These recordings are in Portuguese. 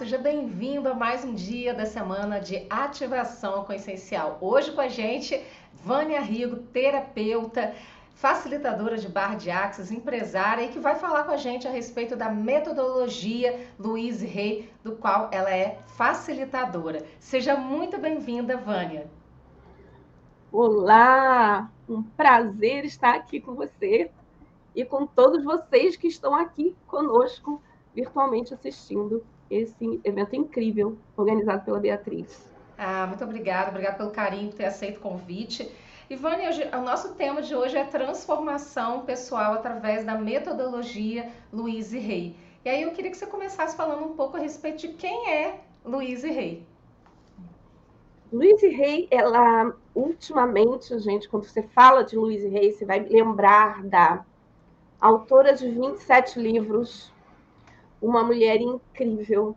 seja bem-vindo a mais um dia da semana de ativação com essencial. Hoje com a gente, Vânia Rigo, terapeuta, facilitadora de barra de axis, empresária e que vai falar com a gente a respeito da metodologia Luiz Rei, do qual ela é facilitadora. Seja muito bem-vinda, Vânia. Olá, um prazer estar aqui com você e com todos vocês que estão aqui conosco virtualmente assistindo esse evento incrível organizado pela Beatriz. Ah, muito obrigada, obrigada pelo carinho por ter aceito o convite. Ivânia, o nosso tema de hoje é transformação pessoal através da metodologia Luiz Rei. E aí eu queria que você começasse falando um pouco a respeito de quem é Luiz Rei. Luiz Rei, ela ultimamente, gente, quando você fala de Luiz Rei, você vai lembrar da autora de 27 livros, uma mulher incrível.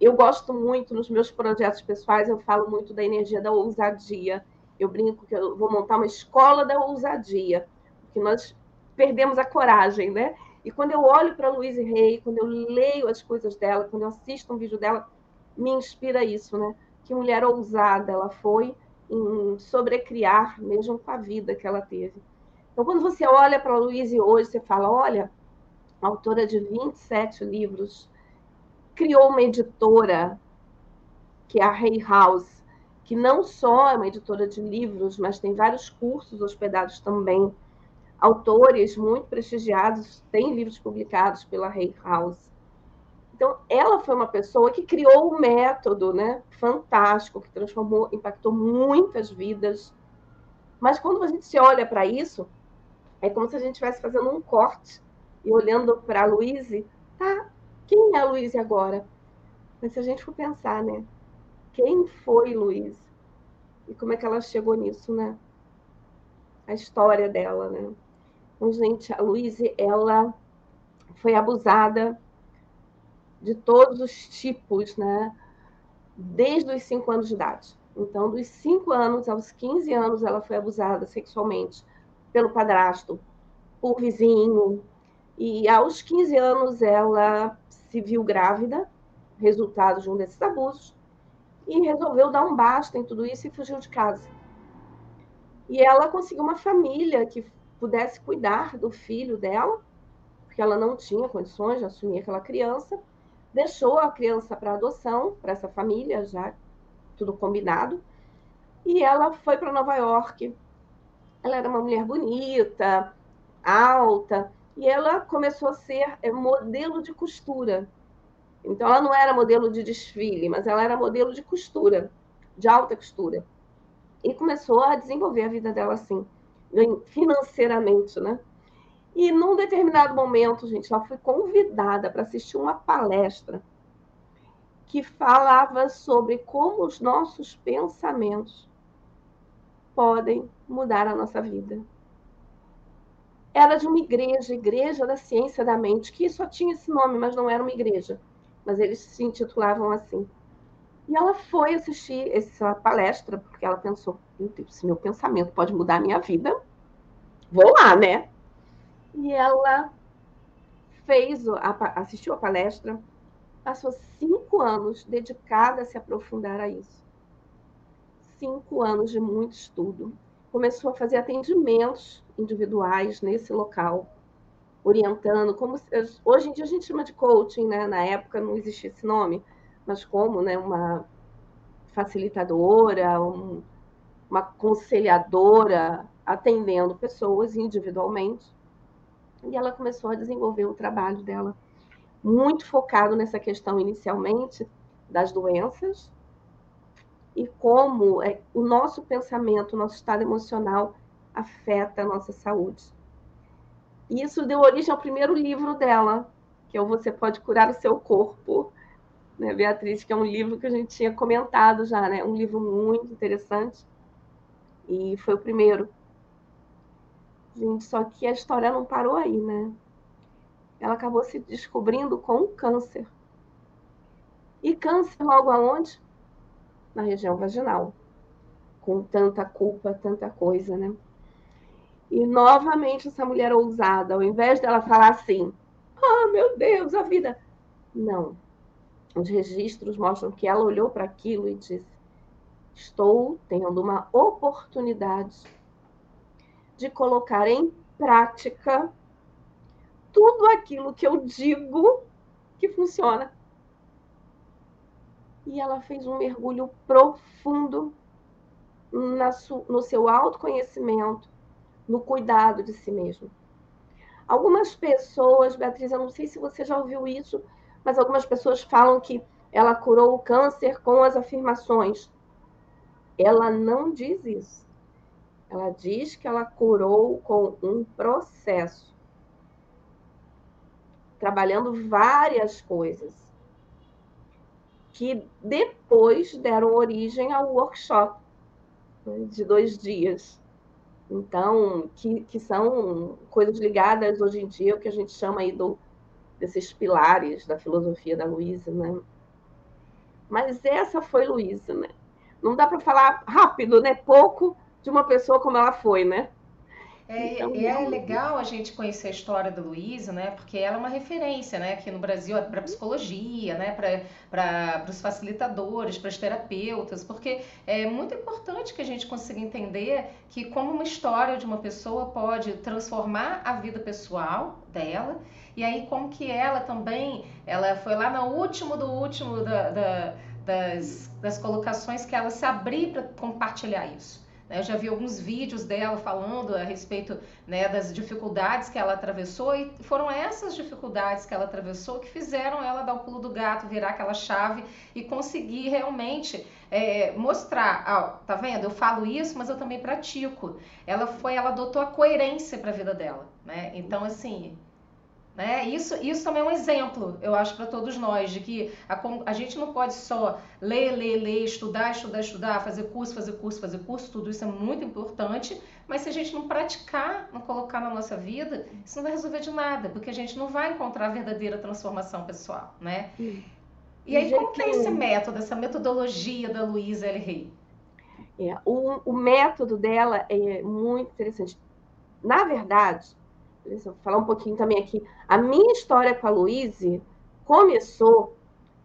Eu gosto muito nos meus projetos pessoais, eu falo muito da energia da ousadia. Eu brinco que eu vou montar uma escola da ousadia, porque nós perdemos a coragem, né? E quando eu olho para Louise Rey, quando eu leio as coisas dela, quando eu assisto um vídeo dela, me inspira isso, né? Que mulher ousada ela foi em sobrecriar, mesmo com a vida que ela teve. Então, quando você olha para a Louise hoje, você fala: olha, autora de 27 livros, criou uma editora, que é a Hay House, que não só é uma editora de livros, mas tem vários cursos hospedados também. Autores muito prestigiados têm livros publicados pela Hay House. Então, ela foi uma pessoa que criou um método né, fantástico, que transformou, impactou muitas vidas. Mas quando a gente se olha para isso, é como se a gente estivesse fazendo um corte e olhando para a Luíse, tá, quem é a Luíse agora? Mas se a gente for pensar, né? Quem foi Luíse? E como é que ela chegou nisso, né? A história dela, né? Então, gente, a Luíse, ela foi abusada de todos os tipos, né? Desde os cinco anos de idade. Então, dos cinco anos aos 15 anos, ela foi abusada sexualmente pelo padrasto, por vizinho, e aos 15 anos ela se viu grávida, resultado de um desses abusos, e resolveu dar um basta em tudo isso e fugiu de casa. E ela conseguiu uma família que pudesse cuidar do filho dela, porque ela não tinha condições de assumir aquela criança, deixou a criança para adoção, para essa família, já tudo combinado, e ela foi para Nova York. Ela era uma mulher bonita, alta, e ela começou a ser é, modelo de costura. Então, ela não era modelo de desfile, mas ela era modelo de costura, de alta costura. E começou a desenvolver a vida dela assim, financeiramente, né? E num determinado momento, gente, ela foi convidada para assistir uma palestra que falava sobre como os nossos pensamentos podem mudar a nossa vida era de uma igreja, Igreja da Ciência da Mente, que só tinha esse nome, mas não era uma igreja. Mas eles se intitulavam assim. E ela foi assistir essa palestra, porque ela pensou: meu Deus, se meu pensamento pode mudar a minha vida, vou lá, né? E ela fez, assistiu a palestra, passou cinco anos dedicada a se aprofundar a isso. Cinco anos de muito estudo. Começou a fazer atendimentos individuais nesse local, orientando, como hoje em dia a gente chama de coaching, né? Na época não existia esse nome, mas como, né? Uma facilitadora, um, uma conselhadora atendendo pessoas individualmente. E ela começou a desenvolver o trabalho dela muito focado nessa questão inicialmente das doenças e como é, o nosso pensamento, o nosso estado emocional afeta a nossa saúde. E isso deu origem ao primeiro livro dela, que é o Você Pode Curar o Seu Corpo, né, Beatriz, que é um livro que a gente tinha comentado já, né? Um livro muito interessante. E foi o primeiro. Gente, só que a história não parou aí, né? Ela acabou se descobrindo com câncer. E câncer logo aonde? Na região vaginal. Com tanta culpa, tanta coisa, né? E novamente essa mulher ousada, ao invés dela falar assim, ah, oh, meu Deus, a vida. Não. os registros mostram que ela olhou para aquilo e disse: Estou tendo uma oportunidade de colocar em prática tudo aquilo que eu digo que funciona. E ela fez um mergulho profundo no seu autoconhecimento, no cuidado de si mesma. Algumas pessoas, Beatriz, eu não sei se você já ouviu isso, mas algumas pessoas falam que ela curou o câncer com as afirmações. Ela não diz isso. Ela diz que ela curou com um processo, trabalhando várias coisas, que depois deram origem ao workshop né, de dois dias. Então, que, que são coisas ligadas hoje em dia, o que a gente chama aí do, desses pilares da filosofia da Luísa, né? Mas essa foi Luísa, né? Não dá para falar rápido, né? Pouco de uma pessoa como ela foi, né? É, então, é legal a gente conhecer a história da Luísa, né? Porque ela é uma referência, né? Aqui no Brasil para psicologia, né? Para os facilitadores, para os terapeutas, porque é muito importante que a gente consiga entender que como uma história de uma pessoa pode transformar a vida pessoal dela e aí como que ela também, ela foi lá no último do último da, da, das, das colocações que ela se abrir para compartilhar isso. Né? Eu já vi alguns vídeos dela falando a respeito né, das dificuldades que ela atravessou e foram essas dificuldades que ela atravessou que fizeram ela dar o pulo do gato, virar aquela chave e conseguir realmente é, mostrar, ah, tá vendo? Eu falo isso, mas eu também pratico. Ela foi, ela adotou a coerência para a vida dela, né? Então assim, né? Isso, isso também é um exemplo, eu acho, para todos nós, de que a, a gente não pode só ler, ler, ler, estudar, estudar, estudar, fazer curso, fazer curso, fazer curso, tudo isso é muito importante, mas se a gente não praticar, não colocar na nossa vida, isso não vai resolver de nada, porque a gente não vai encontrar a verdadeira transformação pessoal, né? E aí, como que é esse método, essa metodologia da Luísa L. Rey? É, o, o método dela é muito interessante. Na verdade, Deixa eu falar um pouquinho também aqui. A minha história com a Luíse começou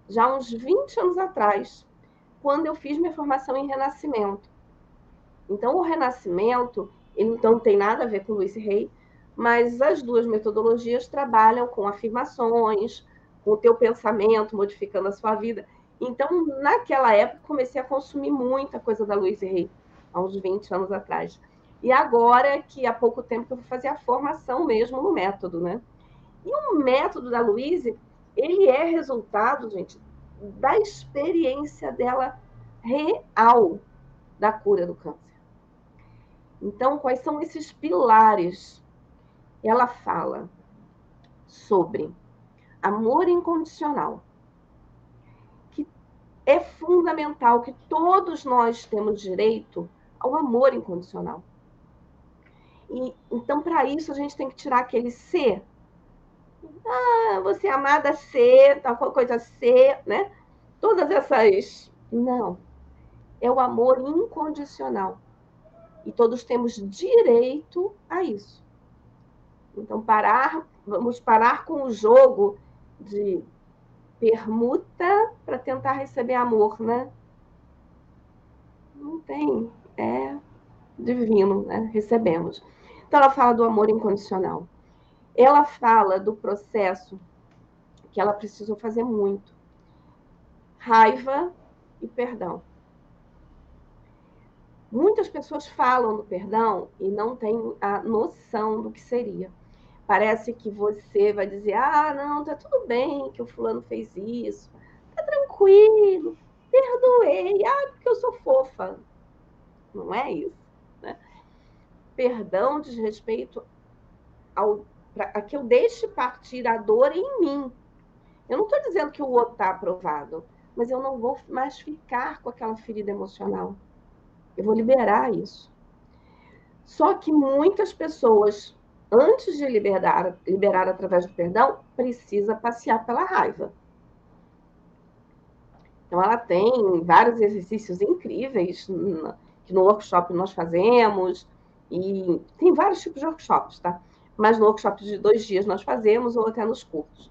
já uns 20 anos atrás, quando eu fiz minha formação em Renascimento. Então, o Renascimento, ele não tem nada a ver com Luiz Rey, mas as duas metodologias trabalham com afirmações, com o teu pensamento, modificando a sua vida. Então, naquela época, comecei a consumir muita coisa da Luiz Rey, há uns 20 anos atrás. E agora que há pouco tempo que eu vou fazer a formação mesmo no método, né? E o método da Luíse, ele é resultado, gente, da experiência dela real da cura do câncer. Então, quais são esses pilares? Ela fala sobre amor incondicional, que é fundamental que todos nós temos direito ao amor incondicional. E, então, para isso, a gente tem que tirar aquele ser. Ah, você é amada ser, tal coisa ser, né? Todas essas. Não. É o amor incondicional. E todos temos direito a isso. Então, parar, vamos parar com o jogo de permuta para tentar receber amor, né? Não tem. É divino, né? Recebemos. Ela fala do amor incondicional. Ela fala do processo que ela precisou fazer muito: raiva e perdão. Muitas pessoas falam do perdão e não têm a noção do que seria. Parece que você vai dizer: ah, não, tá tudo bem que o fulano fez isso, tá tranquilo, perdoei, ah, porque eu sou fofa. Não é isso perdão diz respeito ao, pra, a que eu deixe partir a dor em mim. Eu não estou dizendo que o outro está aprovado, mas eu não vou mais ficar com aquela ferida emocional. Eu vou liberar isso. Só que muitas pessoas, antes de liberar, liberar através do perdão, precisa passear pela raiva. Então, ela tem vários exercícios incríveis que no workshop nós fazemos, e tem vários tipos de workshops, tá? Mas no workshop de dois dias nós fazemos, ou até nos cursos.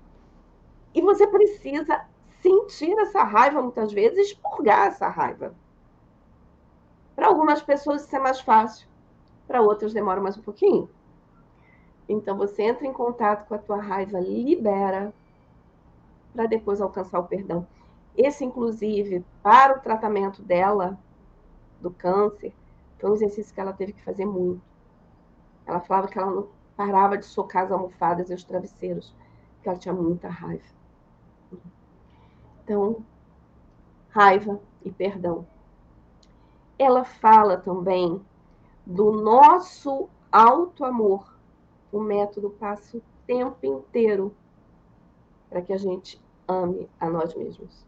E você precisa sentir essa raiva muitas vezes expurgar essa raiva. Para algumas pessoas isso é mais fácil, para outras demora mais um pouquinho. Então você entra em contato com a tua raiva, libera, para depois alcançar o perdão. Esse, inclusive, para o tratamento dela, do câncer, foi um exercício que ela teve que fazer muito. Ela falava que ela não parava de socar as almofadas e os travesseiros, porque ela tinha muita raiva. Então, raiva e perdão. Ela fala também do nosso alto amor. O método passa o tempo inteiro para que a gente ame a nós mesmos.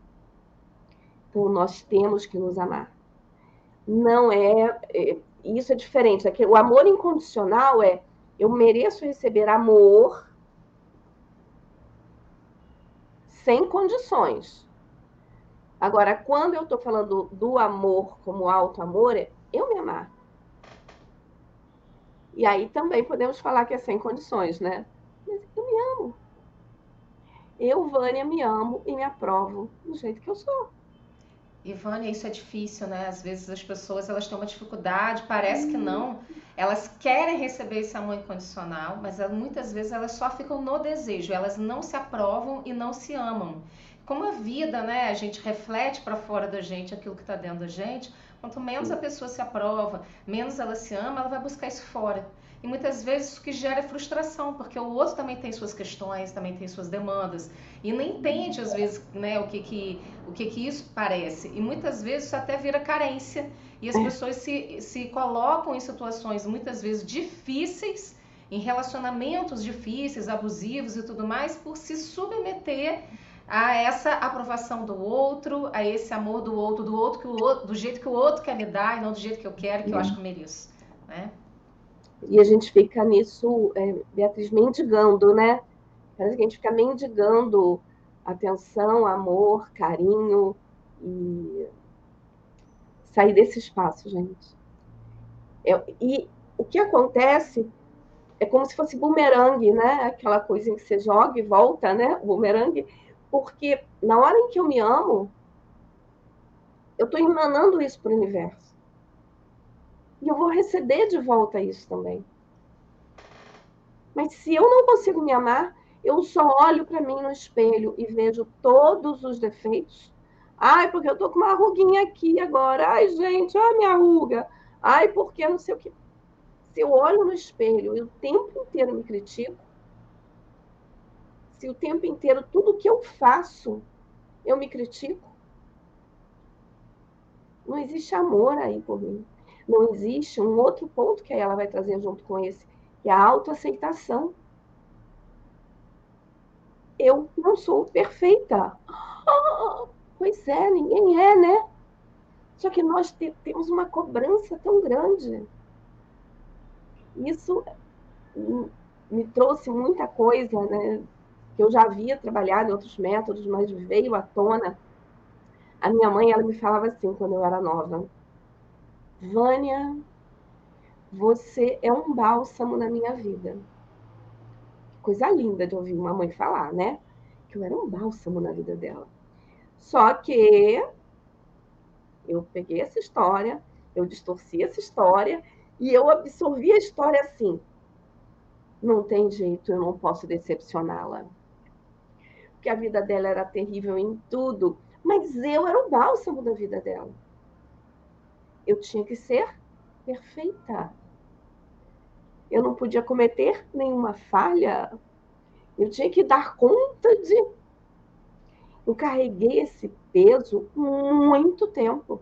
Então, nós temos que nos amar. Não é. é isso é diferente. É o amor incondicional é eu mereço receber amor sem condições. Agora, quando eu estou falando do amor como alto amor, é eu me amar. E aí também podemos falar que é sem condições, né? Mas eu me amo. Eu, Vânia, me amo e me aprovo do jeito que eu sou. Ivânia, isso é difícil, né? Às vezes as pessoas elas têm uma dificuldade, parece que não. Elas querem receber esse amor incondicional, mas muitas vezes elas só ficam no desejo, elas não se aprovam e não se amam. Como a vida, né? A gente reflete para fora da gente aquilo que está dentro da gente. Quanto menos a pessoa se aprova, menos ela se ama, ela vai buscar isso fora. E muitas vezes isso que gera frustração, porque o outro também tem suas questões, também tem suas demandas. E não entende, às vezes, né, o, que, que, o que, que isso parece. E muitas vezes isso até vira carência. E as pessoas se, se colocam em situações, muitas vezes, difíceis, em relacionamentos difíceis, abusivos e tudo mais, por se submeter a essa aprovação do outro, a esse amor do outro, do outro que o outro, do jeito que o outro quer me dar e não do jeito que eu quero, que eu acho que eu mereço, né? E a gente fica nisso, é, Beatriz, mendigando, né? Parece que a gente fica mendigando atenção, amor, carinho e sair desse espaço, gente. É, e o que acontece é como se fosse bumerangue, né? Aquela coisa que você joga e volta, né? O bumerangue. Porque na hora em que eu me amo, eu estou emanando isso para o universo. E eu vou receber de volta isso também. Mas se eu não consigo me amar, eu só olho para mim no espelho e vejo todos os defeitos. Ai, porque eu tô com uma ruguinha aqui agora. Ai, gente, olha minha ruga. Ai, porque não sei o que. Se eu olho no espelho e o tempo inteiro me critico, se o tempo inteiro tudo que eu faço eu me critico, não existe amor aí por mim não existe um outro ponto que ela vai trazer junto com esse, que é a autoaceitação. Eu não sou perfeita. Oh, pois é, ninguém é, né? Só que nós te temos uma cobrança tão grande. Isso me trouxe muita coisa, né? Que eu já havia trabalhado em outros métodos, mas veio à tona. A minha mãe, ela me falava assim quando eu era nova Vânia, você é um bálsamo na minha vida. Coisa linda de ouvir uma mãe falar, né? Que eu era um bálsamo na vida dela. Só que eu peguei essa história, eu distorci essa história e eu absorvi a história assim. Não tem jeito, eu não posso decepcioná-la. Porque a vida dela era terrível em tudo, mas eu era o bálsamo da vida dela eu tinha que ser perfeita. Eu não podia cometer nenhuma falha. Eu tinha que dar conta de. Eu carreguei esse peso muito tempo.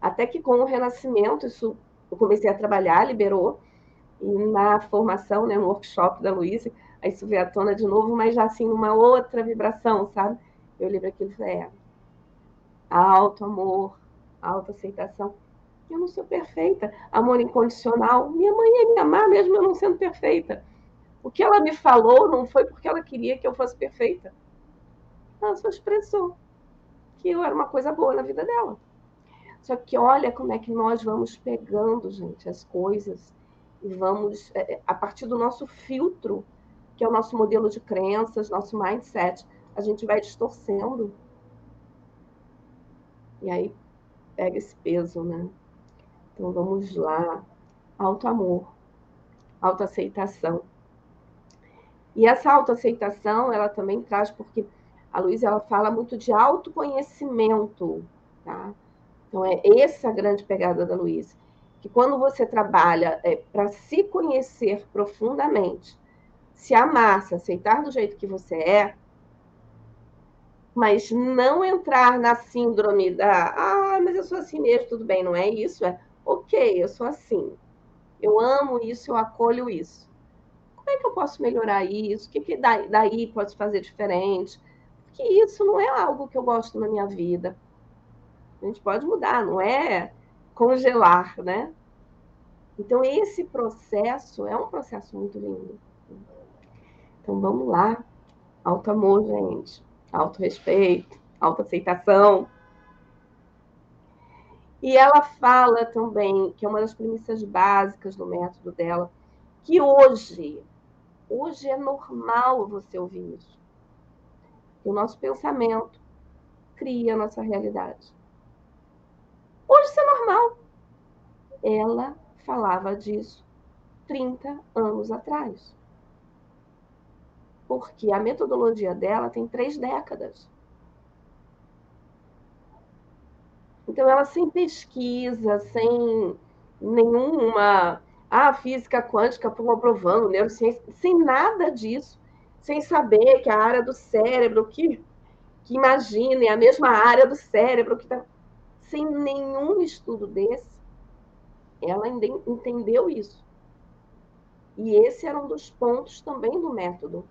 Até que com o renascimento, isso eu comecei a trabalhar, liberou. E na formação, né, no workshop da Luísa, aí isso veio à tona de novo, mas já assim, numa outra vibração, sabe? Eu lembro aquilo e falei, é, alto amor, autoaceitação. Eu não sou perfeita. Amor incondicional. Minha mãe ia me amar mesmo eu não sendo perfeita. O que ela me falou não foi porque ela queria que eu fosse perfeita. Ela só expressou que eu era uma coisa boa na vida dela. Só que olha como é que nós vamos pegando, gente, as coisas e vamos, é, é, a partir do nosso filtro, que é o nosso modelo de crenças, nosso mindset, a gente vai distorcendo. E aí pega esse peso, né? Então vamos lá. Alto amor, autoaceitação. E essa autoaceitação, ela também traz, porque a Luísa ela fala muito de autoconhecimento, tá? Então é essa a grande pegada da Luísa, que quando você trabalha é, para se conhecer profundamente, se amar, se aceitar do jeito que você é, mas não entrar na síndrome da, ah, mas eu sou assim mesmo, tudo bem, não é isso, é, ok, eu sou assim, eu amo isso, eu acolho isso. Como é que eu posso melhorar isso? O que, que daí, daí posso fazer diferente? Porque isso não é algo que eu gosto na minha vida. A gente pode mudar, não é congelar, né? Então, esse processo é um processo muito lindo. Então, vamos lá. Alto amor, gente autorrespeito, autoaceitação. E ela fala também, que é uma das premissas básicas do método dela, que hoje, hoje é normal você ouvir isso. O nosso pensamento cria a nossa realidade. Hoje isso é normal. Ela falava disso 30 anos atrás porque a metodologia dela tem três décadas. Então, ela sem pesquisa, sem nenhuma. Ah, física quântica comprovando, neurociência, sem nada disso, sem saber que a área do cérebro que, que imagina é a mesma área do cérebro que está. Sem nenhum estudo desse, ela entendeu isso. E esse era um dos pontos também do método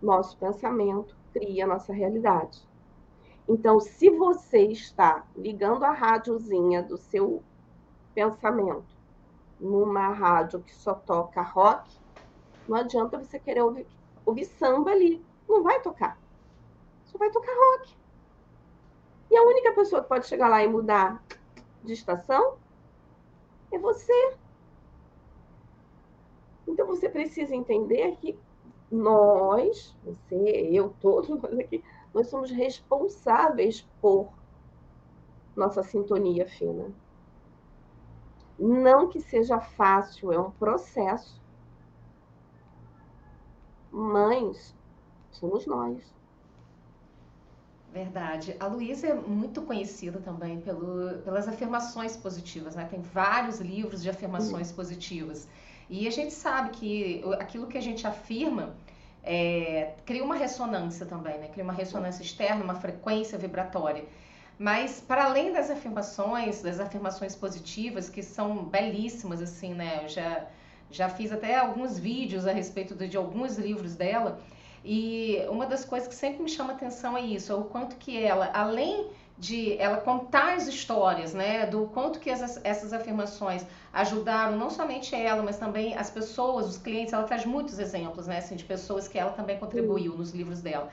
nosso pensamento cria a nossa realidade. Então, se você está ligando a rádiozinha do seu pensamento numa rádio que só toca rock, não adianta você querer ouvir, ouvir samba ali. Não vai tocar. Só vai tocar rock. E a única pessoa que pode chegar lá e mudar de estação é você. Então você precisa entender que nós, você, eu, todos nós aqui, nós somos responsáveis por nossa sintonia fina. Não que seja fácil, é um processo. Mas somos nós. Verdade. A Luísa é muito conhecida também pelo, pelas afirmações positivas, né? Tem vários livros de afirmações positivas. E a gente sabe que aquilo que a gente afirma é, cria uma ressonância também, né? Cria uma ressonância externa, uma frequência vibratória. Mas para além das afirmações, das afirmações positivas que são belíssimas assim, né? Eu já já fiz até alguns vídeos a respeito de, de alguns livros dela. E uma das coisas que sempre me chama atenção é isso, é o quanto que ela, além de ela contar as histórias, né, do quanto que essas, essas afirmações ajudaram não somente ela, mas também as pessoas, os clientes. Ela traz muitos exemplos, né, assim, de pessoas que ela também contribuiu nos livros dela.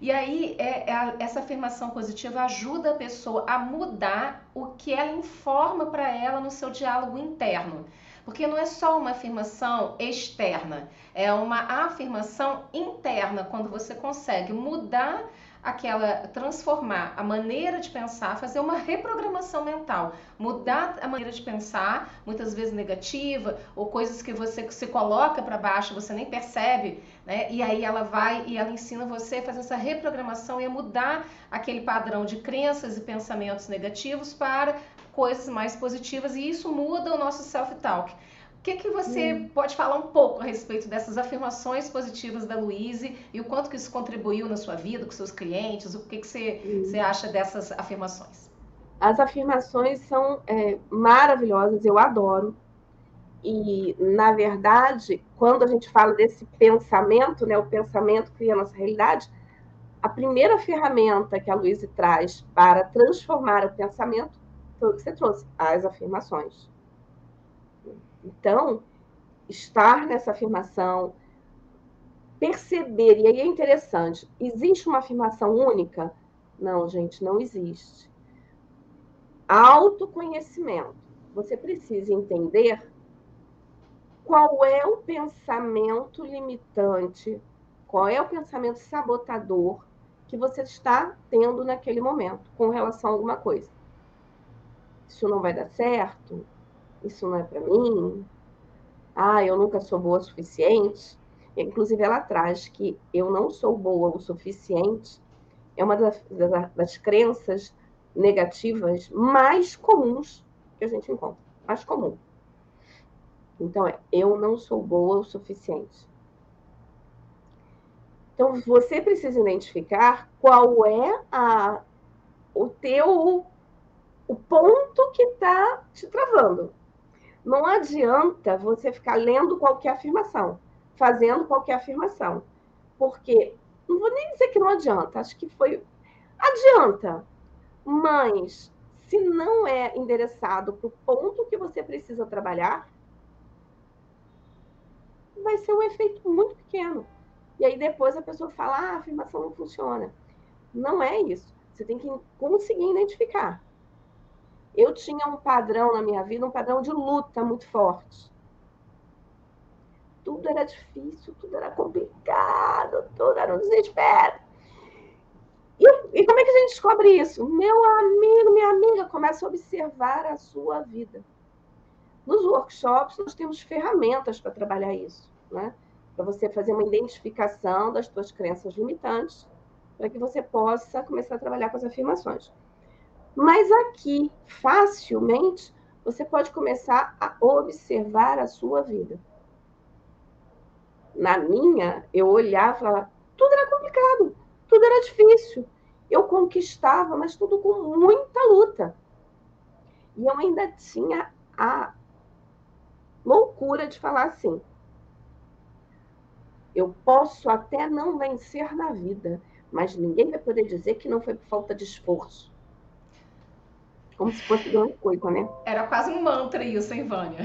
E aí, é, é, essa afirmação positiva ajuda a pessoa a mudar o que ela informa para ela no seu diálogo interno. Porque não é só uma afirmação externa, é uma afirmação interna, quando você consegue mudar aquela transformar a maneira de pensar, fazer uma reprogramação mental, mudar a maneira de pensar, muitas vezes negativa, ou coisas que você se coloca para baixo, você nem percebe, né? E aí ela vai e ela ensina você a fazer essa reprogramação e a mudar aquele padrão de crenças e pensamentos negativos para coisas mais positivas e isso muda o nosso self-talk. O que, que você hum. pode falar um pouco a respeito dessas afirmações positivas da Luíse e o quanto que isso contribuiu na sua vida, com seus clientes? O que, que você, hum. você acha dessas afirmações? As afirmações são é, maravilhosas, eu adoro. E, na verdade, quando a gente fala desse pensamento, né, o pensamento cria a nossa realidade, a primeira ferramenta que a Luíse traz para transformar o pensamento foi o que você trouxe, as afirmações. Então, estar nessa afirmação, perceber, e aí é interessante, existe uma afirmação única? Não, gente, não existe. Autoconhecimento. Você precisa entender qual é o pensamento limitante Qual é o pensamento sabotador que você está tendo naquele momento com relação a alguma coisa? Isso não vai dar certo? Isso não é para mim? Ah, eu nunca sou boa o suficiente. Inclusive, ela traz que eu não sou boa o suficiente. É uma das, das, das crenças negativas mais comuns que a gente encontra. Mais comum. Então, é, eu não sou boa o suficiente. Então, você precisa identificar qual é a, o teu o ponto que está te travando. Não adianta você ficar lendo qualquer afirmação, fazendo qualquer afirmação. Porque, não vou nem dizer que não adianta, acho que foi. Adianta, mas se não é endereçado para o ponto que você precisa trabalhar, vai ser um efeito muito pequeno. E aí depois a pessoa fala, ah, a afirmação não funciona. Não é isso. Você tem que conseguir identificar. Eu tinha um padrão na minha vida, um padrão de luta muito forte. Tudo era difícil, tudo era complicado, tudo era um desespero. E, e como é que a gente descobre isso? Meu amigo, minha amiga, começa a observar a sua vida. Nos workshops, nós temos ferramentas para trabalhar isso, né? Para você fazer uma identificação das suas crenças limitantes, para que você possa começar a trabalhar com as afirmações. Mas aqui, facilmente, você pode começar a observar a sua vida. Na minha, eu olhava e falava, tudo era complicado, tudo era difícil. Eu conquistava, mas tudo com muita luta. E eu ainda tinha a loucura de falar assim: eu posso até não vencer na vida, mas ninguém vai poder dizer que não foi por falta de esforço. Como se fosse grande coisa, né? Era quase um mantra isso, hein, Vânia?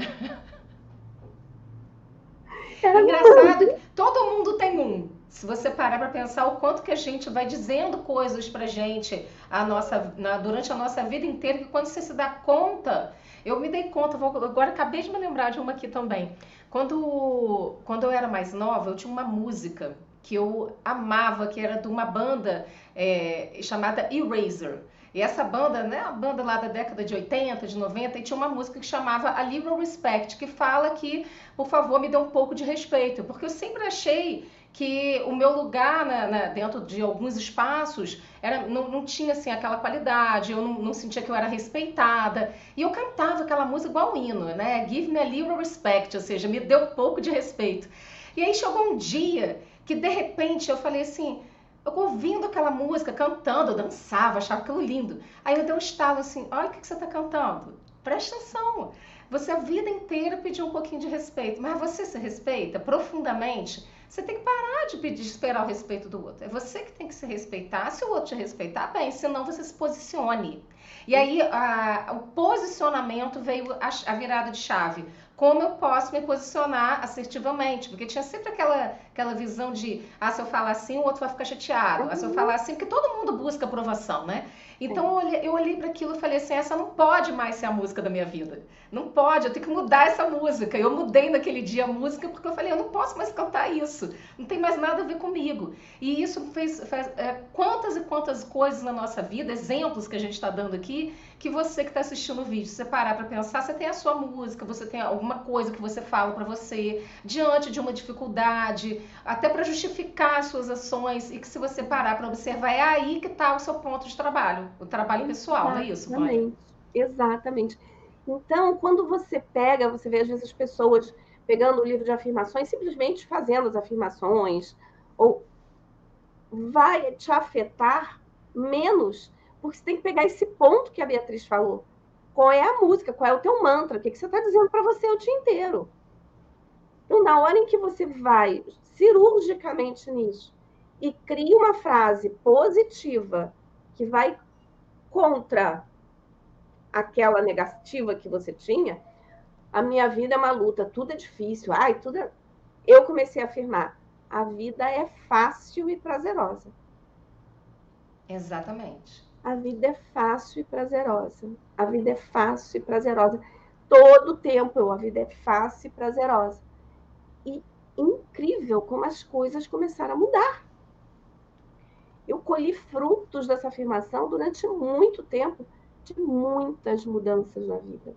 Era Engraçado, muito. todo mundo tem um. Se você parar para pensar o quanto que a gente vai dizendo coisas pra gente a nossa, na, durante a nossa vida inteira, que quando você se dá conta, eu me dei conta, vou, agora acabei de me lembrar de uma aqui também. Quando, quando eu era mais nova, eu tinha uma música que eu amava, que era de uma banda é, chamada Eraser. E essa banda, né, a banda lá da década de 80, de 90, e tinha uma música que chamava A Little Respect, que fala que, por favor, me dê um pouco de respeito, porque eu sempre achei que o meu lugar dentro de alguns espaços era, não, não, tinha assim aquela qualidade, eu não, não, sentia que eu era respeitada. E eu cantava aquela música igual um hino, né? Give me a little respect, ou seja, me deu um pouco de respeito. E aí chegou um dia que de repente eu falei assim, eu ouvindo aquela música, cantando, eu dançava, achava aquilo lindo. Aí eu dei um estalo assim: olha o que você está cantando. Presta atenção. Você a vida inteira pediu um pouquinho de respeito, mas você se respeita profundamente? Você tem que parar de pedir, de esperar o respeito do outro. É você que tem que se respeitar. Se o outro te respeitar, bem, senão você se posicione. E aí a, o posicionamento veio a, a virada de chave como eu posso me posicionar assertivamente, porque tinha sempre aquela, aquela visão de, ah, se eu falar assim, o outro vai ficar chateado, ah, se eu uhum. falar assim, porque todo mundo busca aprovação, né? Então eu olhei, para aquilo e falei assim, essa não pode mais ser a música da minha vida, não pode, eu tenho que mudar essa música. Eu mudei naquele dia a música porque eu falei, eu não posso mais cantar isso, não tem mais nada a ver comigo. E isso fez, fez é, quantas e quantas coisas na nossa vida, exemplos que a gente está dando aqui, que você que está assistindo o vídeo, você parar para pensar, você tem a sua música, você tem alguma coisa que você fala para você diante de uma dificuldade, até para justificar as suas ações e que se você parar para observar, é aí que está o seu ponto de trabalho, o trabalho pessoal, não é isso, Exatamente. Exatamente. Então, quando você pega, você vê às vezes as pessoas pegando o livro de afirmações, simplesmente fazendo as afirmações, ou vai te afetar menos porque você tem que pegar esse ponto que a Beatriz falou. Qual é a música? Qual é o teu mantra? O que, que você está dizendo para você o dia inteiro? Então, na hora em que você vai cirurgicamente nisso e cria uma frase positiva que vai contra aquela negativa que você tinha, a minha vida é uma luta, tudo é difícil, ai, tudo é... Eu comecei a afirmar, a vida é fácil e prazerosa. Exatamente a vida é fácil e prazerosa. A vida é fácil e prazerosa. Todo o tempo, a vida é fácil e prazerosa. E incrível como as coisas começaram a mudar. Eu colhi frutos dessa afirmação durante muito tempo, de muitas mudanças na vida.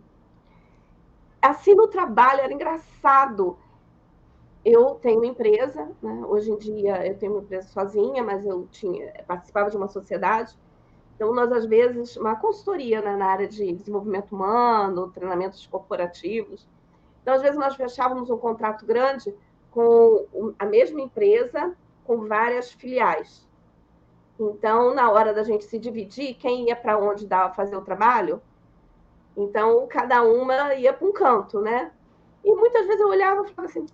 Assim no trabalho era engraçado. Eu tenho empresa, né? hoje em dia eu tenho uma empresa sozinha, mas eu tinha participava de uma sociedade. Então, nós, às vezes, uma consultoria né, na área de desenvolvimento humano, treinamentos corporativos. Então, às vezes, nós fechávamos um contrato grande com a mesma empresa, com várias filiais. Então, na hora da gente se dividir, quem ia para onde dava fazer o trabalho, então cada uma ia para um canto, né? E muitas vezes eu olhava e falava assim: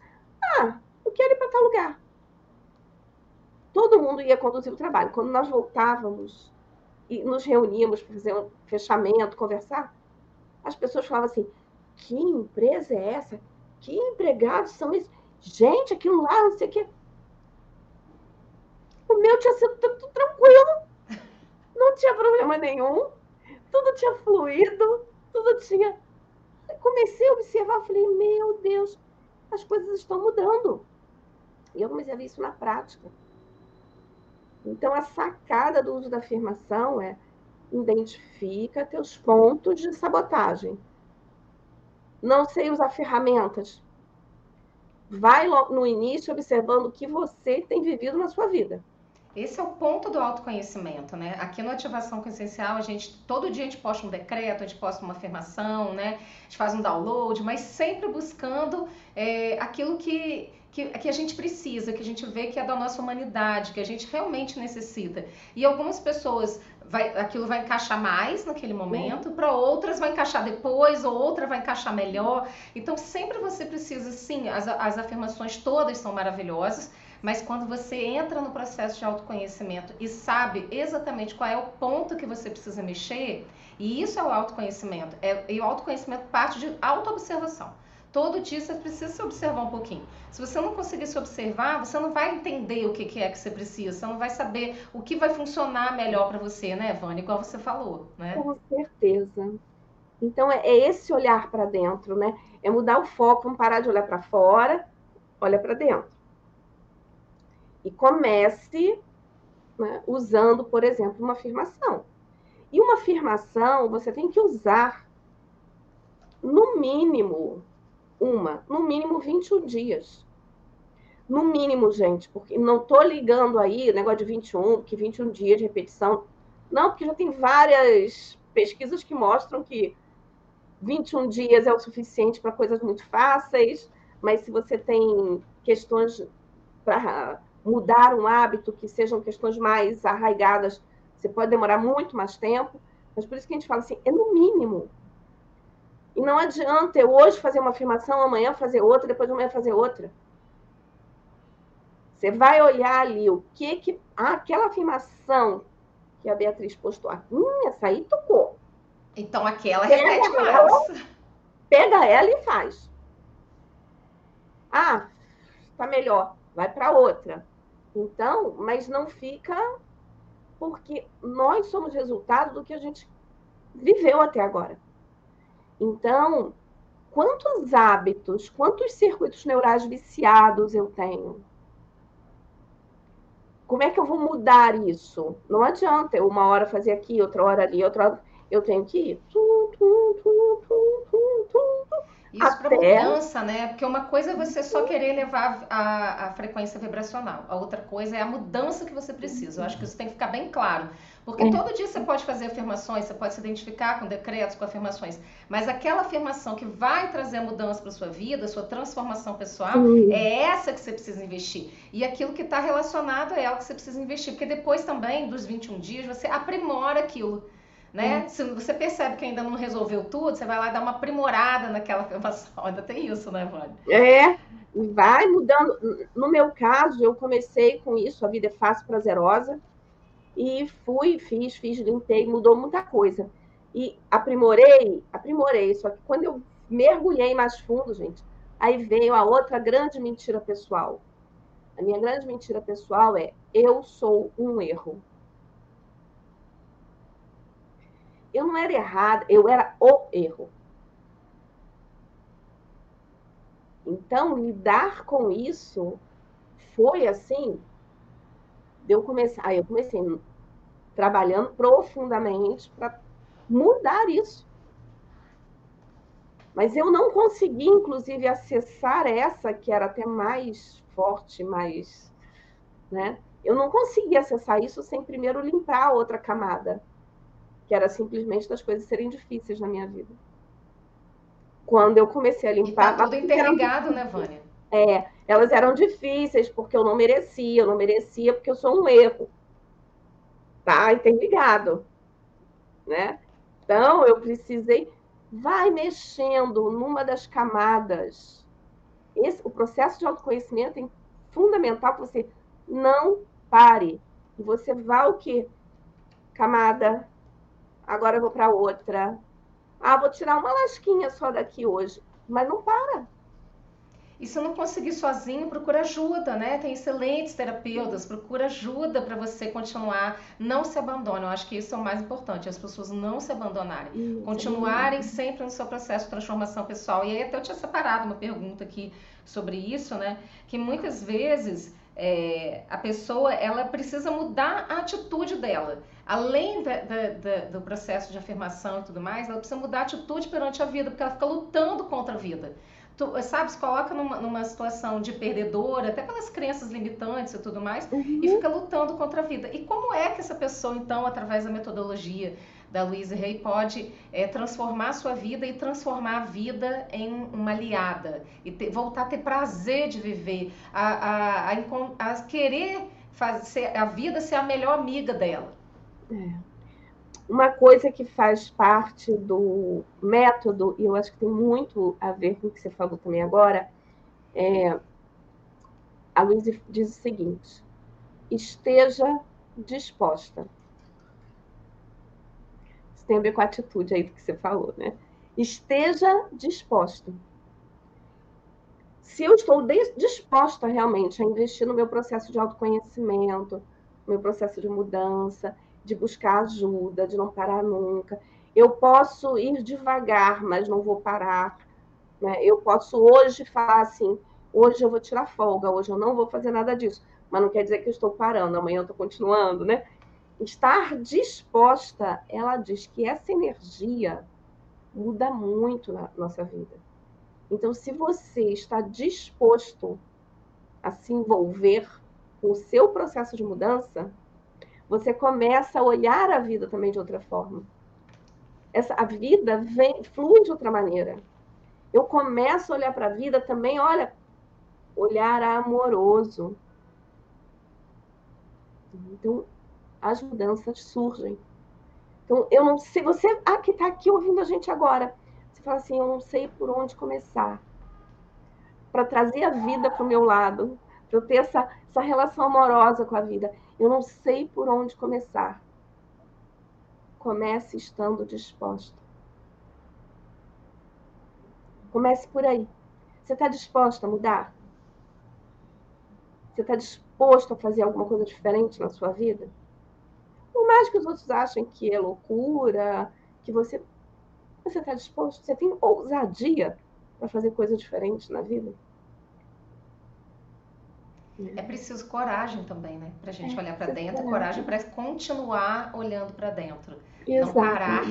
ah, eu quero ir para tal lugar. Todo mundo ia conduzir o trabalho. Quando nós voltávamos e nos reuníamos para fazer um fechamento, conversar, as pessoas falavam assim: que empresa é essa? Que empregados são esses? Gente, aquilo lá, não sei o quê. O meu tinha sido tudo tranquilo, não tinha problema nenhum, tudo tinha fluído, tudo tinha. Comecei a observar, falei, meu Deus, as coisas estão mudando. E eu comecei a ver isso na prática. Então, a sacada do uso da afirmação é identifica teus pontos de sabotagem. Não sei usar ferramentas. Vai no início observando o que você tem vivido na sua vida. Esse é o ponto do autoconhecimento, né? Aqui no Ativação com Essencial, a gente todo dia a gente posta um decreto, a gente posta uma afirmação, né? A gente faz um download, mas sempre buscando é, aquilo que, que, que, a gente precisa, que a gente vê que é da nossa humanidade, que a gente realmente necessita. E algumas pessoas vai, aquilo vai encaixar mais naquele momento, para outras vai encaixar depois, ou outra vai encaixar melhor. Então sempre você precisa, sim, as, as afirmações todas são maravilhosas mas quando você entra no processo de autoconhecimento e sabe exatamente qual é o ponto que você precisa mexer, e isso é o autoconhecimento. É, e o autoconhecimento parte de autoobservação. Todo dia você precisa se observar um pouquinho. Se você não conseguir se observar, você não vai entender o que, é que você precisa, você não vai saber o que vai funcionar melhor para você, né, Vânia? Igual você falou, né? Com certeza. Então, é, é esse olhar para dentro, né? É mudar o foco, vamos parar de olhar para fora, olha para dentro. E comece né, usando, por exemplo, uma afirmação. E uma afirmação você tem que usar no mínimo uma, no mínimo 21 dias. No mínimo, gente, porque não estou ligando aí negócio de 21, que 21 dias de repetição. Não, porque já tem várias pesquisas que mostram que 21 dias é o suficiente para coisas muito fáceis, mas se você tem questões para mudar um hábito, que sejam questões mais arraigadas, você pode demorar muito mais tempo, mas por isso que a gente fala assim, é no mínimo. E não adianta eu hoje fazer uma afirmação, amanhã fazer outra, depois de amanhã fazer outra. Você vai olhar ali o que que. Ah, aquela afirmação que a Beatriz postou. Hum, essa aí tocou. Então aquela pega repete mais. Pega ela e faz. Ah, tá melhor. Vai para outra. Então, mas não fica porque nós somos resultado do que a gente viveu até agora. Então, quantos hábitos, quantos circuitos neurais viciados eu tenho? Como é que eu vou mudar isso? Não adianta eu uma hora fazer aqui, outra hora ali, outra hora. Eu tenho que ir. Tum, tum, tum, isso para mudança, né? Porque uma coisa é você só querer levar a, a, frequência vibracional, a outra coisa é a mudança que você precisa. Eu acho que isso tem que ficar bem claro. Porque é. todo dia você pode fazer afirmações, você pode se identificar com decretos, com afirmações, mas aquela afirmação que vai trazer a mudança para sua vida, sua transformação pessoal, Sim. é essa que você precisa investir. E aquilo que está relacionado é ela que você precisa investir. Porque depois também, dos 21 dias, você aprimora aquilo né? Hum. Se você percebe que ainda não resolveu tudo, você vai lá dar uma aprimorada naquela afirmação. Ainda tem isso, né, Vânia? É, vai mudando. No meu caso, eu comecei com isso, a vida é fácil, prazerosa, e fui, fiz, fiz, limpei, mudou muita coisa. E aprimorei, aprimorei, só que quando eu mergulhei mais fundo, gente, aí veio a outra grande mentira pessoal. A minha grande mentira pessoal é eu sou um erro. Eu não era errada, eu era o erro. Então, lidar com isso foi assim. Eu comecei, aí eu comecei trabalhando profundamente para mudar isso. Mas eu não consegui, inclusive, acessar essa que era até mais forte, mais. Né? Eu não consegui acessar isso sem primeiro limpar a outra camada, que era simplesmente das coisas serem difíceis na minha vida. Quando eu comecei a limpar. Está tudo interligado, né, Vânia? É, elas eram difíceis porque eu não merecia, eu não merecia porque eu sou um erro. Tá interligado, né? Então, eu precisei vai mexendo numa das camadas. Esse, o processo de autoconhecimento é fundamental que você não pare. Você vá o quê? Camada. Agora eu vou para outra. Ah, vou tirar uma lasquinha só daqui hoje. Mas não para. E se não conseguir sozinho, procura ajuda, né? Tem excelentes terapeutas, procura ajuda para você continuar. Não se abandone. Eu acho que isso é o mais importante, as pessoas não se abandonarem. Isso, continuarem é sempre no seu processo de transformação pessoal. E aí até eu tinha separado uma pergunta aqui sobre isso, né? Que muitas vezes é, a pessoa ela precisa mudar a atitude dela. Além da, da, da, do processo de afirmação e tudo mais, ela precisa mudar a atitude perante a vida, porque ela fica lutando contra a vida tu, sabe, se coloca numa, numa situação de perdedora, até pelas crenças limitantes e tudo mais, uhum. e fica lutando contra a vida. E como é que essa pessoa, então, através da metodologia da Louise Hay, pode é, transformar a sua vida e transformar a vida em uma aliada, e ter, voltar a ter prazer de viver, a, a, a, a querer fazer a vida ser a melhor amiga dela? É. Uma coisa que faz parte do método, e eu acho que tem muito a ver com o que você falou também agora, é, a Luísa diz o seguinte: esteja disposta. Isso tem a ver com a atitude aí do que você falou, né? Esteja disposta. Se eu estou disposta realmente a investir no meu processo de autoconhecimento, no meu processo de mudança, de buscar ajuda, de não parar nunca. Eu posso ir devagar, mas não vou parar. Né? Eu posso hoje falar assim: hoje eu vou tirar folga, hoje eu não vou fazer nada disso. Mas não quer dizer que eu estou parando, amanhã eu estou continuando, né? Estar disposta, ela diz que essa energia muda muito na nossa vida. Então, se você está disposto a se envolver com o seu processo de mudança, você começa a olhar a vida também de outra forma. Essa, a vida vem, flui de outra maneira. Eu começo a olhar para a vida também, olha, olhar amoroso. Então, as mudanças surgem. Então, eu não sei, você ah, que está aqui ouvindo a gente agora, você fala assim, eu não sei por onde começar. Para trazer a vida para o meu lado, para eu ter essa, essa relação amorosa com a vida. Eu não sei por onde começar. Comece estando disposto. Comece por aí. Você está disposto a mudar? Você está disposto a fazer alguma coisa diferente na sua vida? Por mais que os outros achem que é loucura, que você. Você está disposto? Você tem ousadia para fazer coisa diferente na vida? É preciso coragem também, né? Para a gente é, olhar para dentro, coragem para continuar olhando para dentro. Exato. Não parar.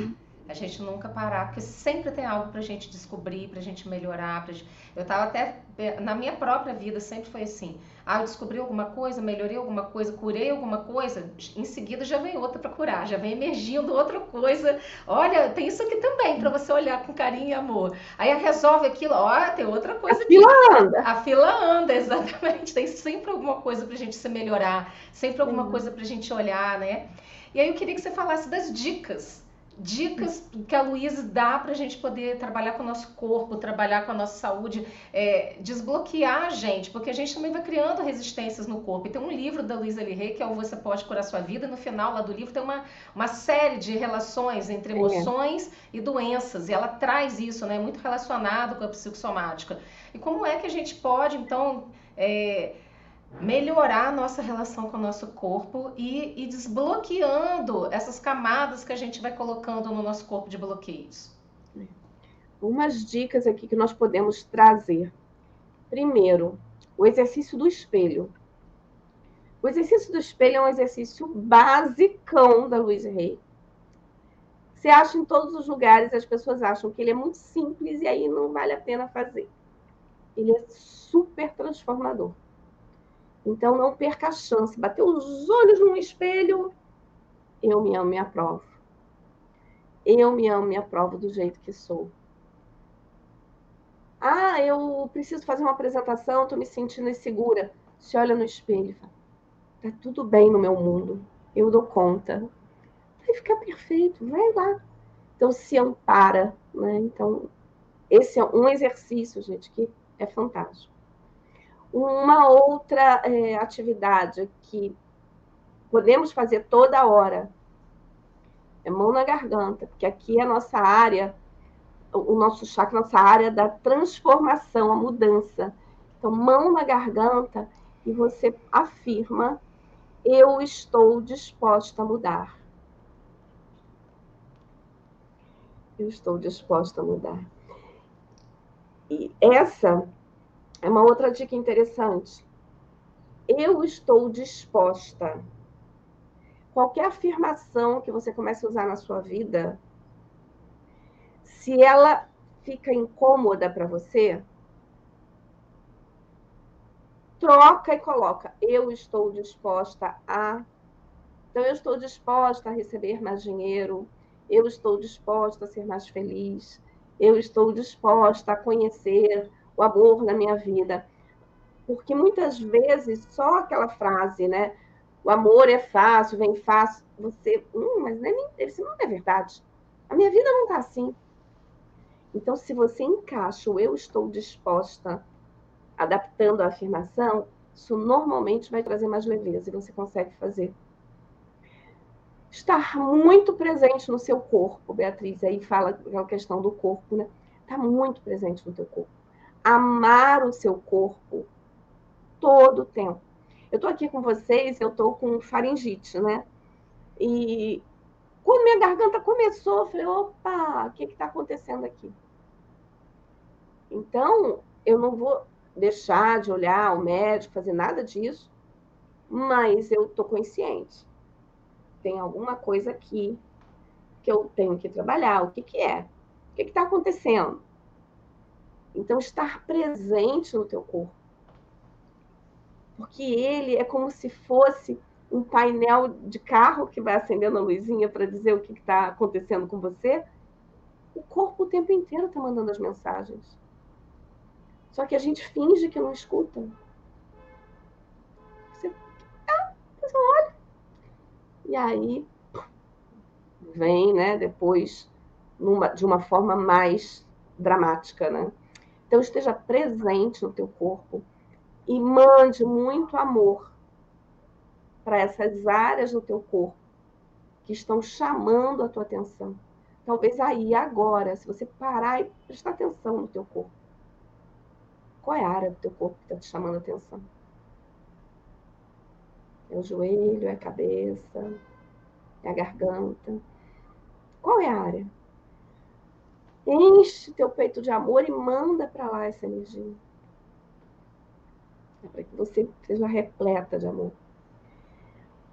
A gente nunca parar, porque sempre tem algo para a gente descobrir, para a gente melhorar. Pra gente... Eu estava até. Na minha própria vida sempre foi assim. Ah, eu descobri alguma coisa, melhorei alguma coisa, curei alguma coisa, em seguida já vem outra para curar, já vem emergindo outra coisa. Olha, tem isso aqui também para você olhar com carinho e amor. Aí resolve aquilo, ó, tem outra coisa a aqui. Fila anda. A fila anda, exatamente. Tem sempre alguma coisa para a gente se melhorar, sempre alguma uhum. coisa para a gente olhar, né? E aí eu queria que você falasse das dicas dicas que a Luísa dá para a gente poder trabalhar com o nosso corpo, trabalhar com a nossa saúde, é, desbloquear a gente, porque a gente também vai criando resistências no corpo. E tem um livro da Luísa Lirê, que é o Você Pode Curar Sua Vida, no final lá do livro tem uma, uma série de relações entre emoções é. e doenças, e ela traz isso, né, muito relacionado com a psicossomática. E como é que a gente pode, então, é, melhorar a nossa relação com o nosso corpo e, e desbloqueando essas camadas que a gente vai colocando no nosso corpo de bloqueios. Umas dicas aqui que nós podemos trazer. Primeiro, o exercício do espelho. O exercício do espelho é um exercício basicão da Luiz Rey. Você acha em todos os lugares, as pessoas acham que ele é muito simples e aí não vale a pena fazer. Ele é super transformador. Então não perca a chance. Bateu os olhos num espelho, eu me amo e aprovo. Eu me amo e aprovo do jeito que sou. Ah, eu preciso fazer uma apresentação, estou me sentindo insegura. Se olha no espelho e fala, Tá tudo bem no meu mundo. Eu dou conta. Vai ficar perfeito, vai lá. Então se ampara, né? Então esse é um exercício, gente, que é fantástico. Uma outra é, atividade que podemos fazer toda hora é mão na garganta, porque aqui é a nossa área, o nosso chakra, nossa área da transformação, a mudança. Então, mão na garganta e você afirma eu estou disposta a mudar. Eu estou disposta a mudar. E essa é uma outra dica interessante. Eu estou disposta. Qualquer afirmação que você comece a usar na sua vida, se ela fica incômoda para você, troca e coloca. Eu estou disposta a. Então, eu estou disposta a receber mais dinheiro. Eu estou disposta a ser mais feliz. Eu estou disposta a conhecer o amor na minha vida. Porque muitas vezes só aquela frase, né? O amor é fácil, vem fácil. Você, hum, mas não é, isso não é verdade. A minha vida não está assim. Então, se você encaixa o eu estou disposta adaptando a afirmação, isso normalmente vai trazer mais leveza e você consegue fazer. Estar muito presente no seu corpo, Beatriz, aí fala a questão do corpo, né? Está muito presente no teu corpo. Amar o seu corpo todo o tempo. Eu estou aqui com vocês, eu estou com faringite, né? E quando minha garganta começou, eu falei, opa, o que está acontecendo aqui? Então, eu não vou deixar de olhar o médico, fazer nada disso, mas eu estou consciente. Tem alguma coisa aqui que eu tenho que trabalhar. O que, que é? O que está acontecendo? Então, estar presente no teu corpo. Porque ele é como se fosse um painel de carro que vai acendendo a luzinha para dizer o que está acontecendo com você. O corpo o tempo inteiro está mandando as mensagens. Só que a gente finge que não escuta. Você, ah, você olha. E aí vem, né, depois numa, de uma forma mais dramática, né? Então esteja presente no teu corpo e mande muito amor para essas áreas do teu corpo que estão chamando a tua atenção. Talvez aí agora, se você parar e prestar atenção no teu corpo, qual é a área do teu corpo que está te chamando a atenção? É o joelho, é a cabeça, é a garganta. Qual é a área? Enche teu peito de amor e manda para lá essa energia. É para que você seja repleta de amor.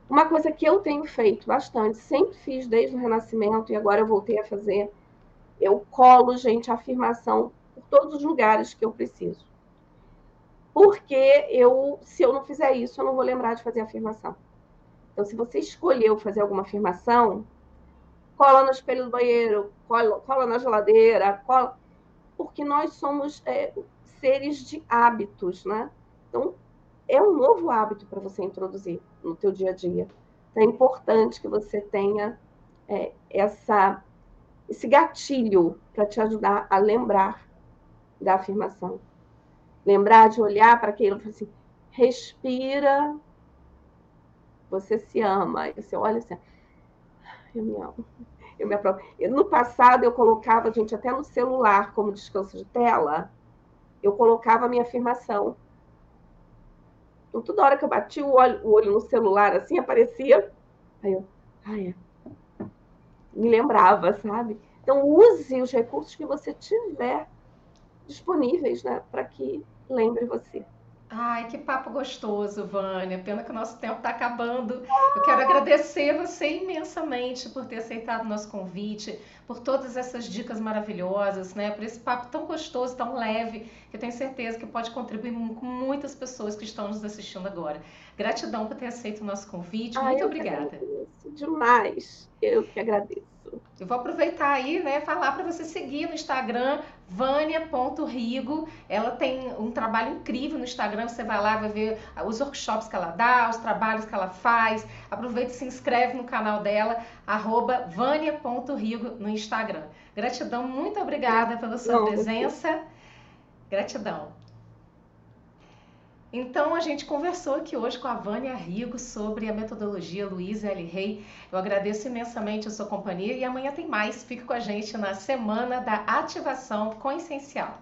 Uma coisa que eu tenho feito bastante, sempre fiz desde o Renascimento e agora eu voltei a fazer, eu colo, gente, a afirmação por todos os lugares que eu preciso porque eu, se eu não fizer isso, eu não vou lembrar de fazer a afirmação. Então, se você escolheu fazer alguma afirmação, cola no espelho do banheiro, cola, cola na geladeira, cola, porque nós somos é, seres de hábitos, né? Então, é um novo hábito para você introduzir no teu dia a dia. Então, é importante que você tenha é, essa, esse gatilho para te ajudar a lembrar da afirmação. Lembrar de olhar para aquilo e falar assim, respira, você se ama. Aí você olha assim, amo. Eu. No passado, eu colocava, gente, até no celular, como descanso de tela, eu colocava a minha afirmação. Então, toda hora que eu bati o olho, o olho no celular, assim, aparecia. Aí eu, ah, é. Me lembrava, sabe? Então, use os recursos que você tiver disponíveis, né? Para que lembre você. Ai, que papo gostoso, Vânia. Pena que o nosso tempo está acabando. Eu quero agradecer você imensamente por ter aceitado o nosso convite, por todas essas dicas maravilhosas, né? Por esse papo tão gostoso, tão leve, que eu tenho certeza que pode contribuir com muitas pessoas que estão nos assistindo agora. Gratidão por ter aceito o nosso convite. Ai, Muito obrigada. Demais. Eu que agradeço. Eu vou aproveitar aí, né, falar para você seguir no Instagram vania.rigo. Ela tem um trabalho incrível no Instagram, você vai lá, vai ver os workshops que ela dá, os trabalhos que ela faz. Aproveita e se inscreve no canal dela, arroba vania.rigo no Instagram. Gratidão, muito obrigada pela sua Não, presença. Gratidão. Então, a gente conversou aqui hoje com a Vânia Rigo sobre a metodologia Luiz L. Rey. Eu agradeço imensamente a sua companhia e amanhã tem mais. Fique com a gente na Semana da Ativação Consciencial.